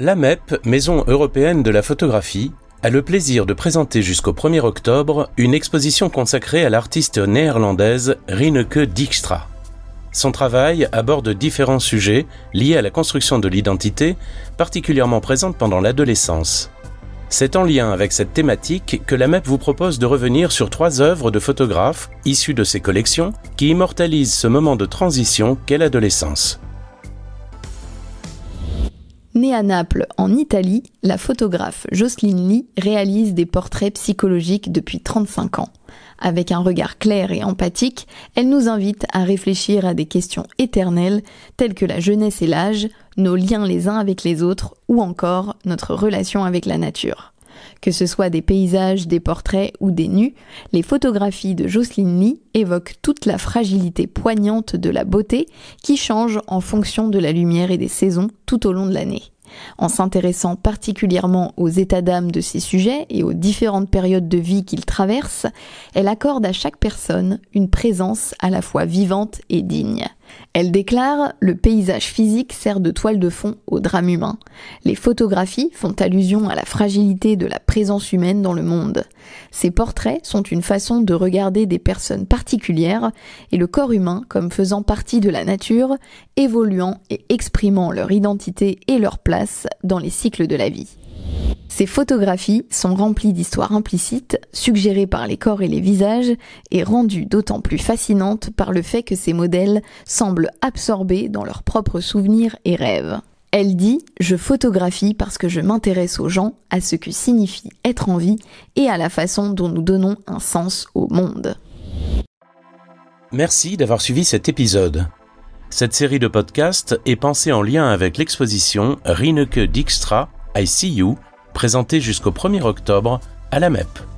La MEP, Maison européenne de la photographie, a le plaisir de présenter jusqu'au 1er octobre une exposition consacrée à l'artiste néerlandaise Rineke Dijkstra. Son travail aborde différents sujets liés à la construction de l'identité, particulièrement présente pendant l'adolescence. C'est en lien avec cette thématique que la MEP vous propose de revenir sur trois œuvres de photographes issues de ses collections qui immortalisent ce moment de transition qu'est l'adolescence. Née à Naples, en Italie, la photographe Jocelyne Lee réalise des portraits psychologiques depuis 35 ans. Avec un regard clair et empathique, elle nous invite à réfléchir à des questions éternelles telles que la jeunesse et l'âge, nos liens les uns avec les autres ou encore notre relation avec la nature. Que ce soit des paysages, des portraits ou des nus, les photographies de Jocelyne Lee évoquent toute la fragilité poignante de la beauté qui change en fonction de la lumière et des saisons tout au long de l'année. En s'intéressant particulièrement aux états d'âme de ces sujets et aux différentes périodes de vie qu'ils traversent, elle accorde à chaque personne une présence à la fois vivante et digne. Elle déclare Le paysage physique sert de toile de fond au drame humain. Les photographies font allusion à la fragilité de la présence humaine dans le monde. Ces portraits sont une façon de regarder des personnes particulières et le corps humain comme faisant partie de la nature, évoluant et exprimant leur identité et leur place dans les cycles de la vie. Ces photographies sont remplies d'histoires implicites, suggérées par les corps et les visages, et rendues d'autant plus fascinantes par le fait que ces modèles semblent absorbés dans leurs propres souvenirs et rêves. Elle dit Je photographie parce que je m'intéresse aux gens, à ce que signifie être en vie et à la façon dont nous donnons un sens au monde. Merci d'avoir suivi cet épisode. Cette série de podcasts est pensée en lien avec l'exposition Rineke Dijkstra I See You, présentée jusqu'au 1er octobre à la MEP.